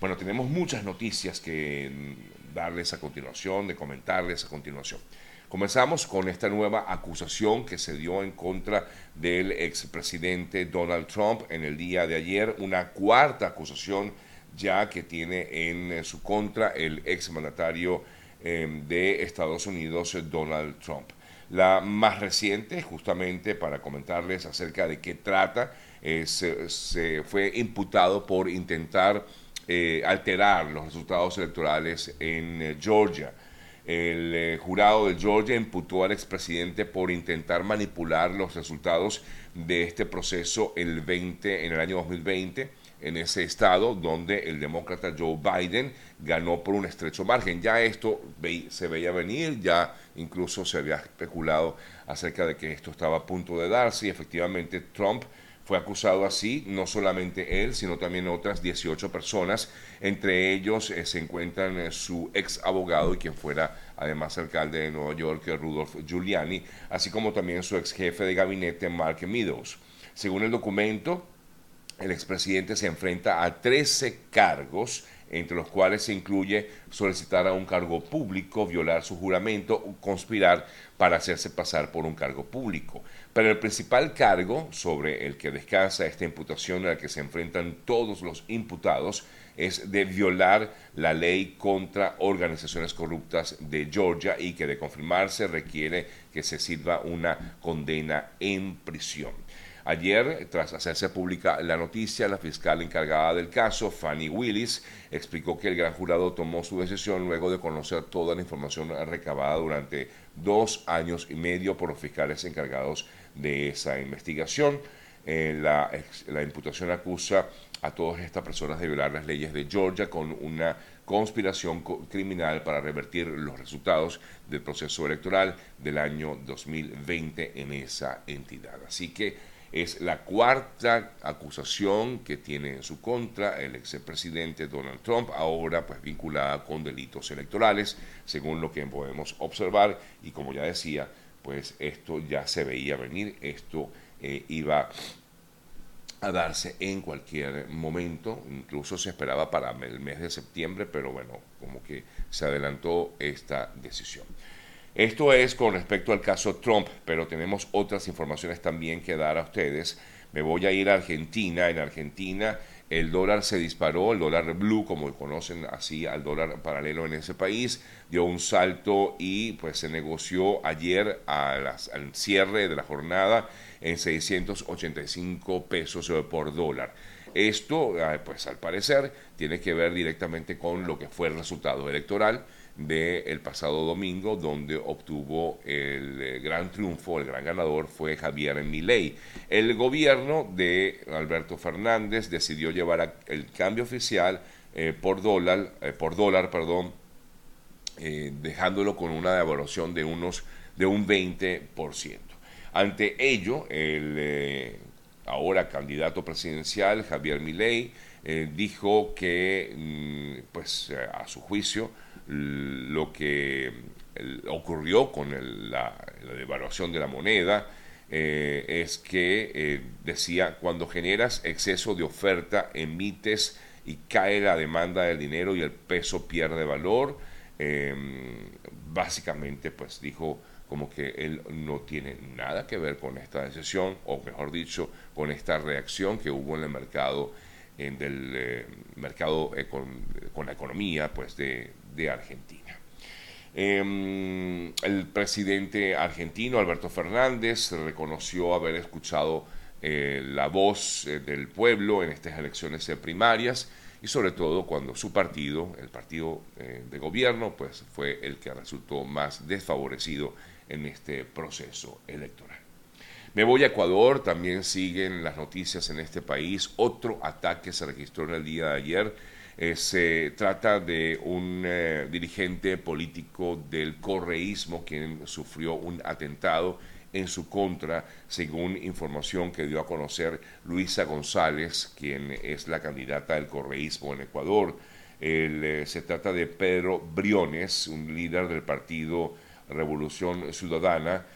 Bueno, tenemos muchas noticias que darles a continuación, de comentarles a continuación. Comenzamos con esta nueva acusación que se dio en contra del expresidente Donald Trump en el día de ayer, una cuarta acusación ya que tiene en su contra el exmandatario eh, de Estados Unidos, Donald Trump. La más reciente, justamente para comentarles acerca de qué trata, eh, se, fue imputado por intentar alterar los resultados electorales en Georgia. El eh, jurado de Georgia imputó al expresidente por intentar manipular los resultados de este proceso el 20, en el año 2020 en ese estado donde el demócrata Joe Biden ganó por un estrecho margen. Ya esto se veía venir, ya incluso se había especulado acerca de que esto estaba a punto de darse y efectivamente Trump fue acusado así, no solamente él, sino también otras 18 personas. Entre ellos eh, se encuentran eh, su ex abogado y quien fuera además alcalde de Nueva York, Rudolph Giuliani, así como también su ex jefe de gabinete, Mark Meadows. Según el documento, el expresidente se enfrenta a 13 cargos entre los cuales se incluye solicitar a un cargo público, violar su juramento o conspirar para hacerse pasar por un cargo público. Pero el principal cargo sobre el que descansa esta imputación a la que se enfrentan todos los imputados es de violar la ley contra organizaciones corruptas de Georgia y que de confirmarse requiere que se sirva una condena en prisión. Ayer, tras hacerse pública la noticia, la fiscal encargada del caso, Fanny Willis, explicó que el gran jurado tomó su decisión luego de conocer toda la información recabada durante dos años y medio por los fiscales encargados de esa investigación. Eh, la, la imputación acusa a todas estas personas de violar las leyes de Georgia con una conspiración criminal para revertir los resultados del proceso electoral del año 2020 en esa entidad. Así que es la cuarta acusación que tiene en su contra el expresidente Donald Trump, ahora pues vinculada con delitos electorales, según lo que podemos observar. Y como ya decía, pues esto ya se veía venir, esto eh, iba a darse en cualquier momento, incluso se esperaba para el mes de septiembre, pero bueno, como que se adelantó esta decisión. Esto es con respecto al caso Trump, pero tenemos otras informaciones también que dar a ustedes. Me voy a ir a Argentina. En Argentina el dólar se disparó, el dólar blue, como conocen así al dólar paralelo en ese país, dio un salto y pues se negoció ayer al cierre de la jornada en 685 pesos por dólar. Esto, ah, pues al parecer, tiene que ver directamente con lo que fue el resultado electoral del pasado domingo, donde obtuvo el eh, gran triunfo, el gran ganador fue Javier Milei. El gobierno de Alberto Fernández decidió llevar el cambio oficial eh, por dólar, eh, por dólar, perdón, dejándolo con una devaluación de unos de un 20%. Ante ello, el ahora candidato presidencial Javier Milei dijo que, mm, pues, a su juicio, lo que ocurrió con la, devaluación de la moneda eh, es que eh, decía, cuando generas exceso de oferta, emites y cae la demanda del dinero y el peso pierde valor. Em, básicamente, pues dijo como que él no tiene nada que ver con esta decisión, o mejor dicho, con esta reacción que hubo en el mercado, del eh, mercado con, con, la economía, pues de, de Argentina. Em, el presidente argentino Alberto Fernández reconoció haber escuchado eh, la voz eh, del pueblo en estas elecciones primarias y sobre todo cuando su partido, el partido eh, de gobierno, pues fue el que resultó más desfavorecido en este proceso electoral. Me voy a Ecuador, también siguen las noticias en este país. Otro ataque se registró en el día de ayer eh, se trata de un eh, dirigente político del correísmo quien sufrió un atentado en su contra, según información que dio a conocer Luisa González, quien es la candidata del correísmo en Ecuador. Eh, se trata de Pedro Briones, un líder del partido Revolución Ciudadana,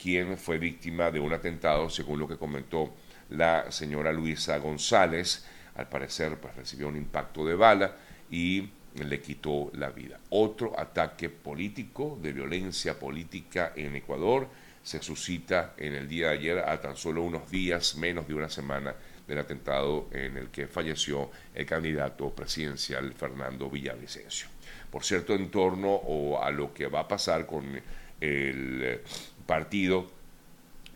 quien fue víctima de un atentado, según lo que comentó la señora Luisa González al parecer pues, recibió un impacto de bala y le quitó la vida. Otro ataque político, de violencia política en Ecuador, se suscita en el día de ayer a tan solo unos días, menos de una semana del atentado en el que falleció el candidato presidencial Fernando Villavicencio. Por cierto, en torno a lo que va a pasar con el partido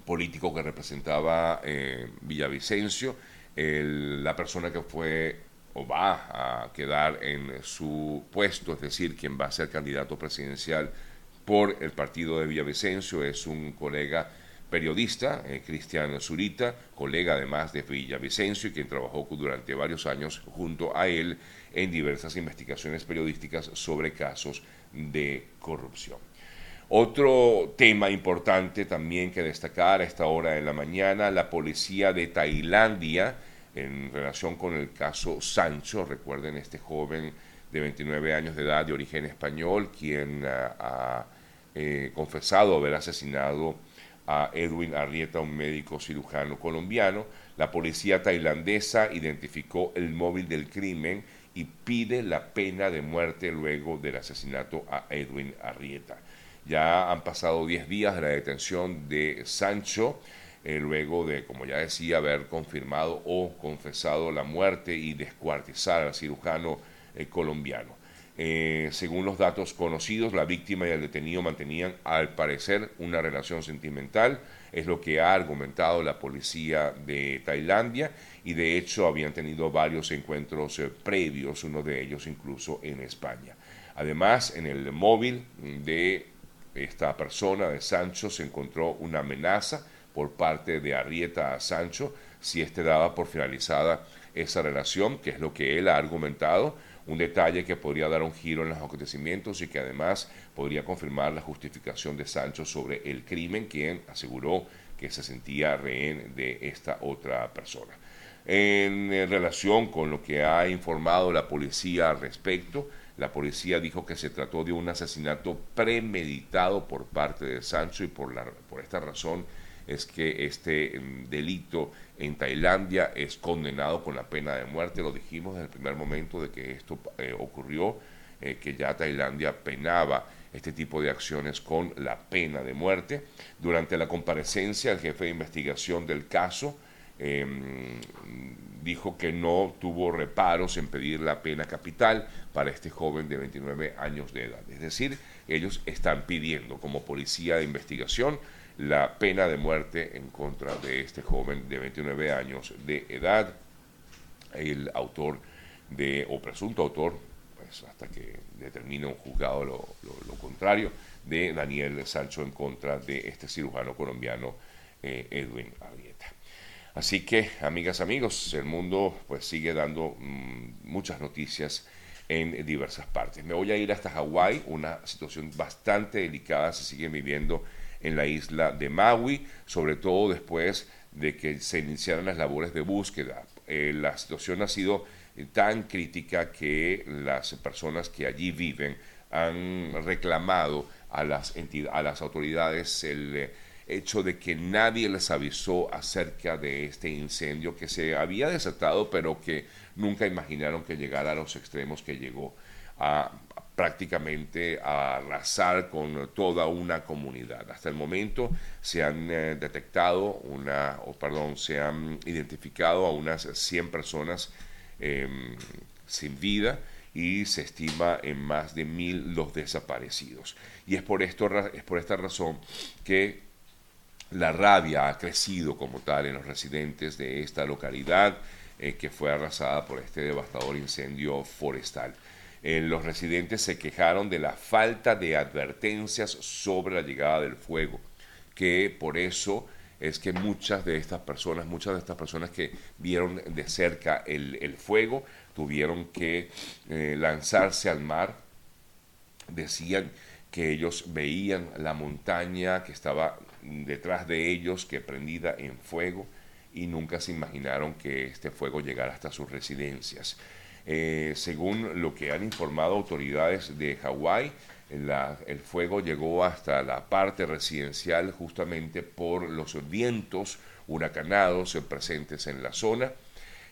político que representaba eh, Villavicencio, la persona que fue o va a quedar en su puesto, es decir, quien va a ser candidato presidencial por el partido de Villavicencio, es un colega periodista, eh, Cristian Zurita, colega además de Villavicencio quien trabajó durante varios años junto a él en diversas investigaciones periodísticas sobre casos de corrupción. Otro tema importante también que destacar a esta hora de la mañana, la policía de Tailandia en relación con el caso Sancho, recuerden este joven de 29 años de edad de origen español, quien ah, ha eh, confesado haber asesinado a Edwin Arrieta, un médico cirujano colombiano. La policía tailandesa identificó el móvil del crimen y pide la pena de muerte luego del asesinato a Edwin Arrieta. Ya han pasado 10 días de la detención de Sancho, eh, luego de, como ya decía, haber confirmado o confesado la muerte y descuartizar al cirujano eh, colombiano. Eh, según los datos conocidos, la víctima y el detenido mantenían, al parecer, una relación sentimental, es lo que ha argumentado la policía de Tailandia, y de hecho habían tenido varios encuentros previos, uno de ellos incluso en España. Además, en el móvil de esta persona, de Sancho, se encontró una amenaza por parte de Arrieta a Sancho si éste daba por finalizada esa relación, que es lo que él ha argumentado, un detalle que podría dar un giro en los acontecimientos y que además podría confirmar la justificación de Sancho sobre el crimen, quien aseguró que se sentía rehén de esta otra persona. En relación con lo que ha informado la policía al respecto, la policía dijo que se trató de un asesinato premeditado por parte de Sancho y por, la, por esta razón es que este mm, delito en Tailandia es condenado con la pena de muerte. Lo dijimos desde el primer momento de que esto eh, ocurrió, eh, que ya Tailandia penaba este tipo de acciones con la pena de muerte. Durante la comparecencia, el jefe de investigación del caso em, dijo que no tuvo reparos en pedir la pena capital para este joven de 29 años de edad. Es decir, ellos están pidiendo como policía de investigación la pena de muerte en contra de este joven de 29 años de edad, el autor de, o presunto autor, pues hasta que determine un juzgado lo, lo, contrario, de Daniel Sancho en contra de este cirujano colombiano eh, Edwin Arrieta. Así que, amigas, amigos, el mundo pues sigue dando mm, muchas noticias en diversas partes. Me voy a ir hasta Hawái, una situación bastante delicada se sigue viviendo en la isla de Maui, sobre todo después de que se iniciaran las labores de búsqueda. Eh, la situación ha sido tan crítica que las personas que allí viven han reclamado a las, a las autoridades el eh, hecho de que nadie les avisó acerca de este incendio que se había desatado, pero que nunca imaginaron que llegara a los extremos que llegó a prácticamente a arrasar con toda una comunidad. Hasta el momento se han eh, detectado una, o perdón, se han identificado a unas 100 personas em, sin vida y se estima en más de mil los desaparecidos. Y es por, esto, es por esta razón que la rabia ha crecido como tal en los residentes de esta localidad eh, que fue arrasada por este devastador incendio forestal. Eh, los residentes se quejaron de la falta de advertencias sobre la llegada del fuego, que por eso es que muchas de estas personas, muchas de estas personas que vieron de cerca el, fuego, tuvieron que eh, lanzarse al mar, decían que ellos veían la montaña que estaba detrás de ellos, que prendida en fuego, y nunca se imaginaron que este fuego llegara hasta sus residencias. Eh, según lo que han informado autoridades de Hawái, el fuego llegó hasta la parte residencial justamente por los vientos huracanados presentes en la zona.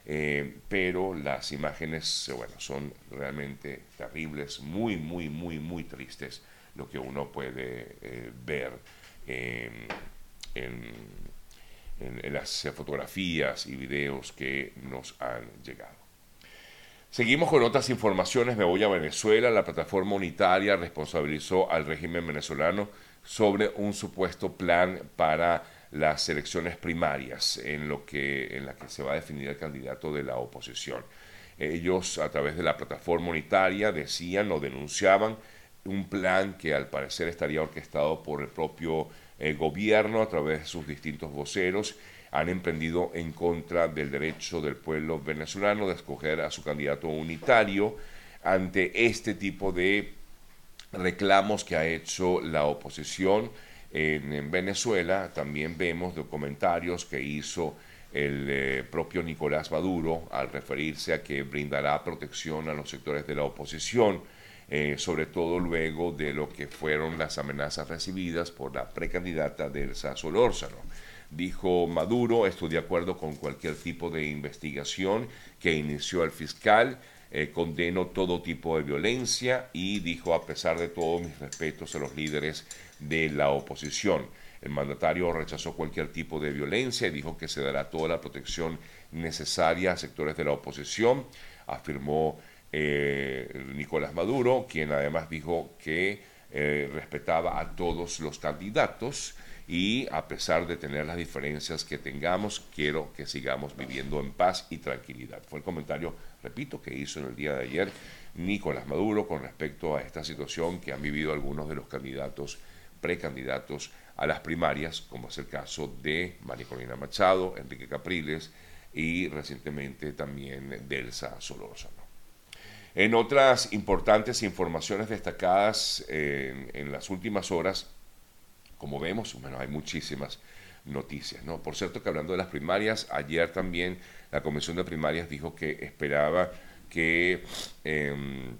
eh, pero las imágenes, bueno, son realmente terribles, muy, muy, muy, muy tristes lo que uno puede eh, ver en, en las fotografías y videos que nos han llegado. Seguimos con otras informaciones. Me voy a Venezuela. La plataforma unitaria responsabilizó al régimen venezolano sobre un supuesto plan para las elecciones primarias en, lo que, la que se va a definir el candidato de la oposición. Ellos, a través de la plataforma unitaria, decían o denunciaban un plan que al parecer estaría orquestado por el propio eh, gobierno a través de sus distintos voceros. Han emprendido en contra del derecho del pueblo venezolano de escoger a su candidato unitario ante este tipo de reclamos que ha hecho la oposición en, Venezuela. También vemos documentarios que hizo el eh, propio Nicolás Maduro al referirse a que brindará protección a los sectores de la oposición, eh, sobre todo luego de lo que fueron las amenazas recibidas por la precandidata Delsa Solórzano. Dijo Maduro, estoy de acuerdo con cualquier tipo de investigación que inició el fiscal, eh, condeno todo tipo de violencia y dijo, a pesar de todo, mis respetos a los líderes de la oposición. El mandatario rechazó cualquier tipo de violencia y dijo que se dará toda la protección necesaria a sectores de la oposición, afirmó eh, Nicolás Maduro, quien además dijo que eh, respetaba a todos los candidatos y a pesar de tener las diferencias que tengamos, quiero que sigamos viviendo en paz y tranquilidad. Fue el comentario, repito, que hizo en el día de ayer Nicolás Maduro con respecto a esta situación que han vivido algunos de los candidatos precandidatos a las primarias, como es el caso de María Corina Machado, Enrique Capriles y recientemente también Delsa Solórzano. En otras importantes informaciones destacadas en, las últimas horas, como vemos, bueno, hay muchísimas noticias, ¿no? Por cierto que hablando de las primarias, ayer también la Comisión de Primarias dijo que esperaba que em,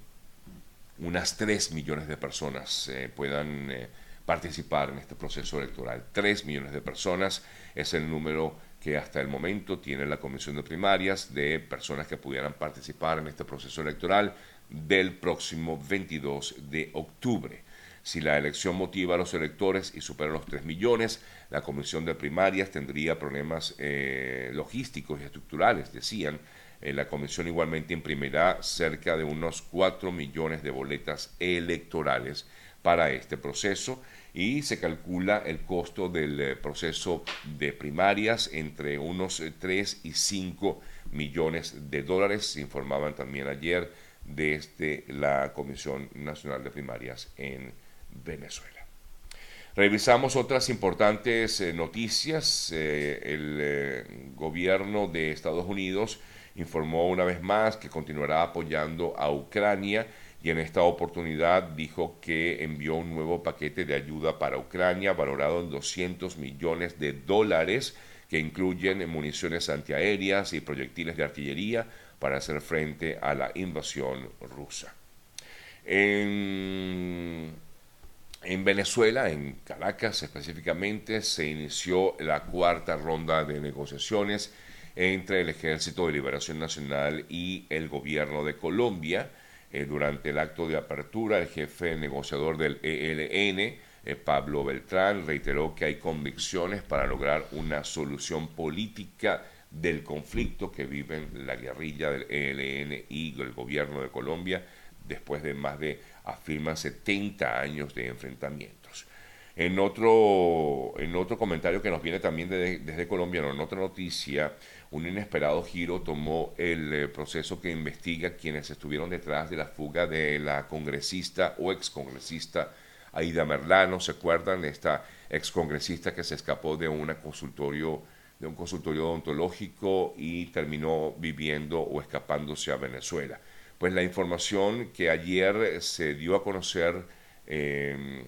unas 3 millones de personas eh, puedan eh, participar en este proceso electoral. Tres millones de personas es el número que hasta el momento tiene la Comisión de Primarias de personas que pudieran participar en este proceso electoral del próximo 22 de octubre. Si la elección motiva a los electores y supera los 3 millones, la Comisión de Primarias tendría problemas eh, logísticos y estructurales, decían. Eh, la Comisión igualmente imprimirá cerca de unos 4 millones de boletas electorales para este proceso y se calcula el costo del eh, proceso de primarias entre unos 3 eh, y 5 millones de dólares, informaban también ayer desde la Comisión Nacional de Primarias en Venezuela. Revisamos otras importantes eh, noticias. el gobierno de Estados Unidos informó una vez más que continuará apoyando a Ucrania y en esta oportunidad dijo que envió un nuevo paquete de ayuda para Ucrania valorado en 200 millones de dólares que incluyen municiones antiaéreas y proyectiles de artillería para hacer frente a la invasión rusa. En, en Venezuela, en Caracas específicamente, se inició la cuarta ronda de negociaciones entre el Ejército de Liberación Nacional y el gobierno de Colombia. Eh, durante el acto de apertura, el jefe negociador del ELN, eh, Pablo Beltrán, reiteró que hay convicciones para lograr una solución política del conflicto que viven la guerrilla del ELN y el gobierno de Colombia después de más de, afirma, 70 años de enfrentamientos. En otro, en otro comentario que nos viene también desde Colombia, en otra noticia, un inesperado giro tomó el eh, proceso que investiga quienes estuvieron detrás de la fuga de la congresista o excongresista Aida Merlano. ¿Se acuerdan? Esta excongresista que se escapó de, una consultorio, de un consultorio odontológico y terminó viviendo o escapándose a Venezuela. Pues la información que ayer se dio a conocer em,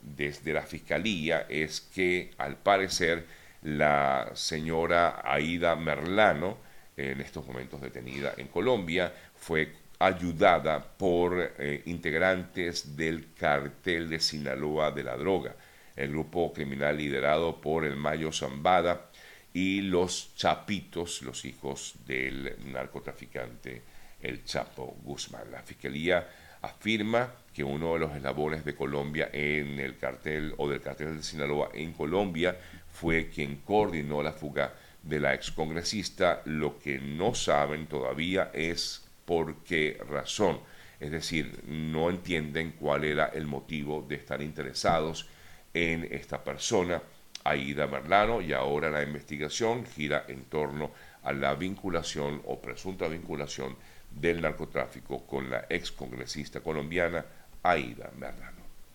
desde la Fiscalía es que al parecer la señora Aida Merlano, en estos momentos detenida en Colombia, fue ayudada por eh, integrantes del cartel de Sinaloa de la droga, el grupo criminal liderado por el Mayo Zambada, y los Chapitos, los hijos del narcotraficante El Chapo Guzmán. La Fiscalía afirma que uno de los eslabones de Colombia en el cartel o del cartel de Sinaloa en Colombia fue quien coordinó la fuga de la excongresista. Lo que no saben todavía es por qué razón. Es decir, no entienden cuál era el motivo de estar interesados en esta persona, Aida Merlano, y ahora la investigación gira en torno a la vinculación o presunta vinculación del narcotráfico con la excongresista colombiana Aida Merlano.